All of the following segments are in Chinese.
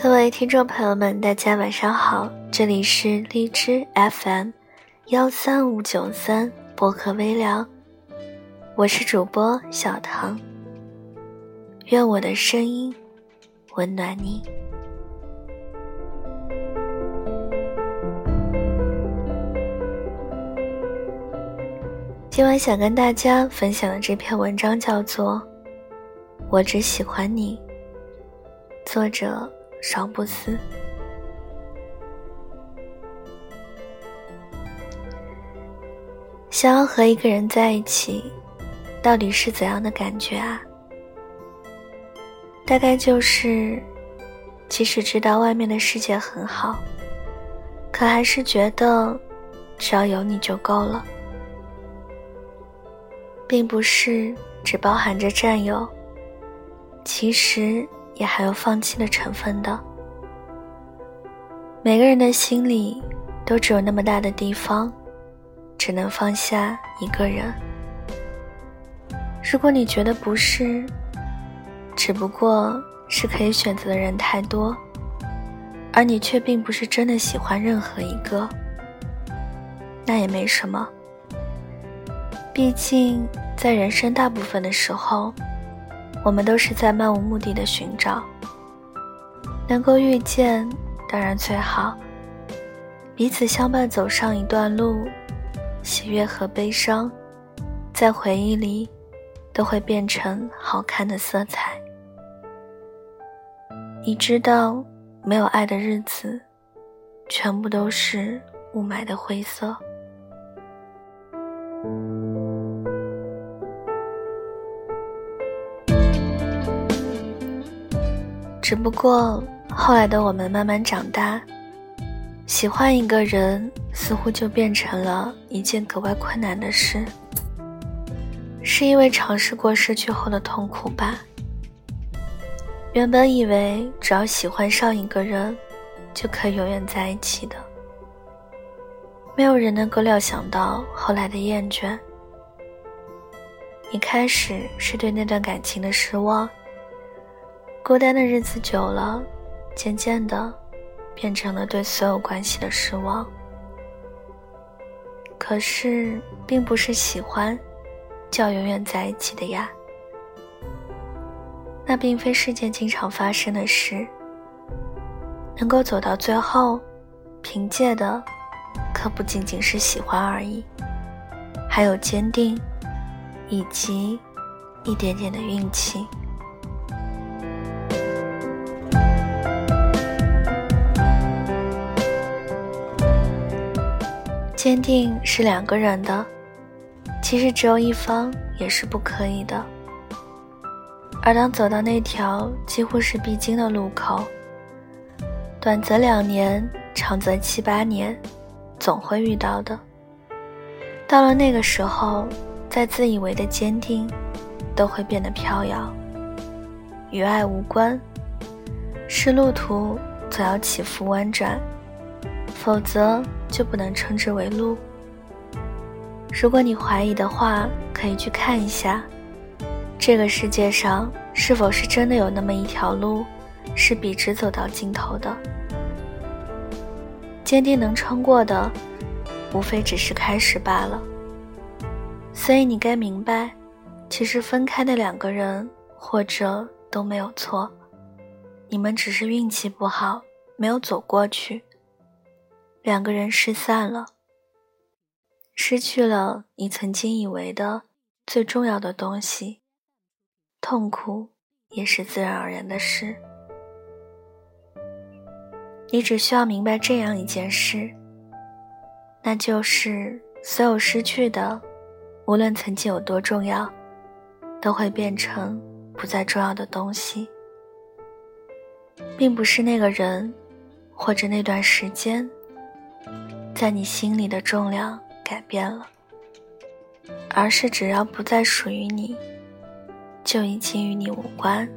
各位听众朋友们，大家晚上好，这里是荔枝 FM 幺三五九三薄荷微聊，我是主播小唐，愿我的声音温暖你。今晚想跟大家分享的这篇文章叫做《我只喜欢你》，作者。少不思。想要和一个人在一起，到底是怎样的感觉啊？大概就是，即使知道外面的世界很好，可还是觉得只要有你就够了，并不是只包含着占有，其实。也还有放弃的成分的。每个人的心里都只有那么大的地方，只能放下一个人。如果你觉得不是，只不过是可以选择的人太多，而你却并不是真的喜欢任何一个，那也没什么。毕竟在人生大部分的时候。我们都是在漫无目的的寻找，能够遇见当然最好，彼此相伴走上一段路，喜悦和悲伤，在回忆里都会变成好看的色彩。你知道，没有爱的日子，全部都是雾霾的灰色。只不过后来的我们慢慢长大，喜欢一个人似乎就变成了一件格外困难的事。是因为尝试过失去后的痛苦吧？原本以为只要喜欢上一个人，就可以永远在一起的，没有人能够料想到后来的厌倦。一开始是对那段感情的失望。孤单的日子久了，渐渐的，变成了对所有关系的失望。可是，并不是喜欢，就要永远在一起的呀。那并非是件经常发生的事。能够走到最后，凭借的，可不仅仅是喜欢而已，还有坚定，以及一点点的运气。坚定是两个人的，其实只有一方也是不可以的。而当走到那条几乎是必经的路口，短则两年，长则七八年，总会遇到的。到了那个时候，再自以为的坚定，都会变得飘摇，与爱无关。是路途总要起伏弯转。否则就不能称之为路。如果你怀疑的话，可以去看一下，这个世界上是否是真的有那么一条路，是笔直走到尽头的。坚定能撑过的，无非只是开始罢了。所以你该明白，其实分开的两个人，或者都没有错，你们只是运气不好，没有走过去。两个人失散了，失去了你曾经以为的最重要的东西，痛苦也是自然而然的事。你只需要明白这样一件事，那就是所有失去的，无论曾经有多重要，都会变成不再重要的东西，并不是那个人，或者那段时间。在你心里的重量改变了，而是只要不再属于你，就已经与你无关。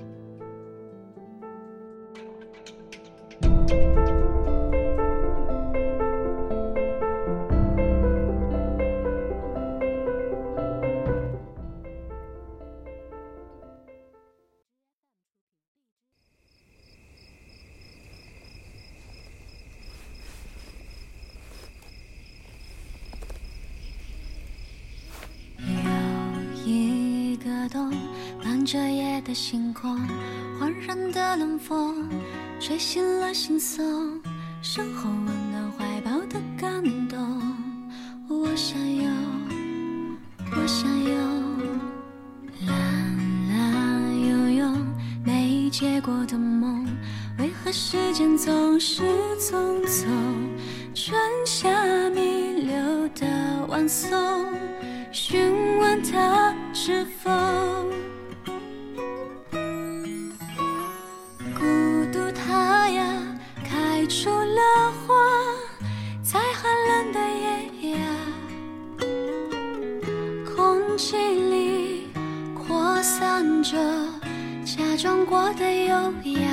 着夜的星空，环绕的冷风，吹醒了心松，身后温暖怀抱的感动。我想有，我想有，蓝蓝悠悠没结果的梦，为何时间总是匆匆？春夏弥留的晚松。询问他是否气里扩散着假装过的优雅。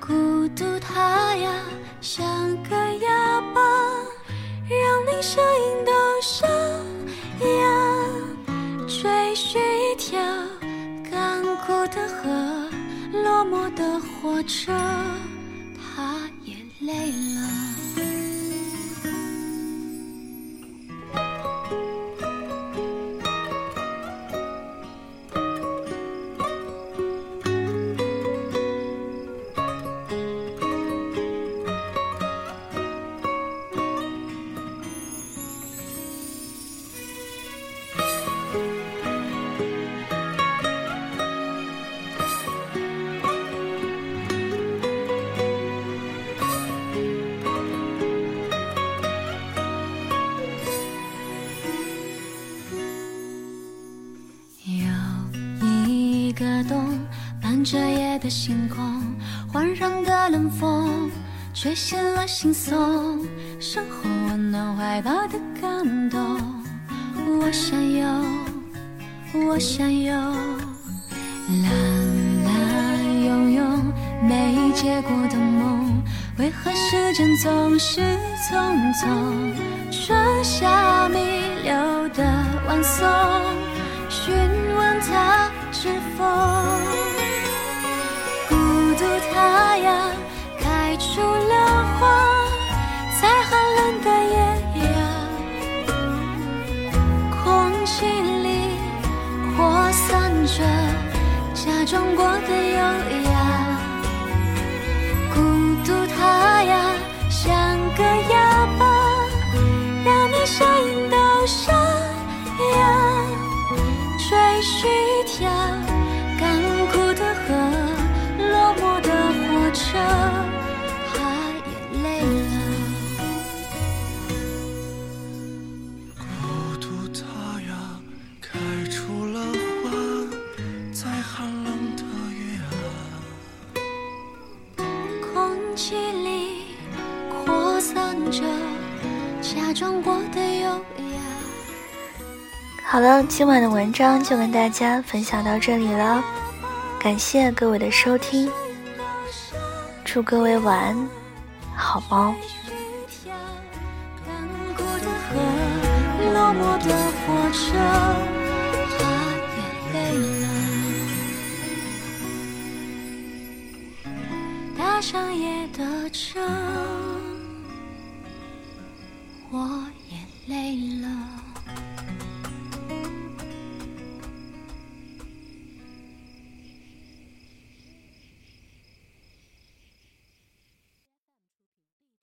孤独，他呀，像个哑巴，让你声音都沙哑。追寻一条干枯。的河，落寞的火车，他也累了。的星空，环绕的冷风，吹醒了心松，身后温暖怀抱的感动。我想有，我想有，蓝蓝悠悠没结果的梦，为何时间总是匆匆？春夏弥留的晚松，询问他是否。中国的友谊假装过的优雅。好了，今晚的文章就跟大家分享到这里了，感谢各位的收听。祝各位晚安，好梦。落寞的火车，他也累了。搭上夜的车，我也累了。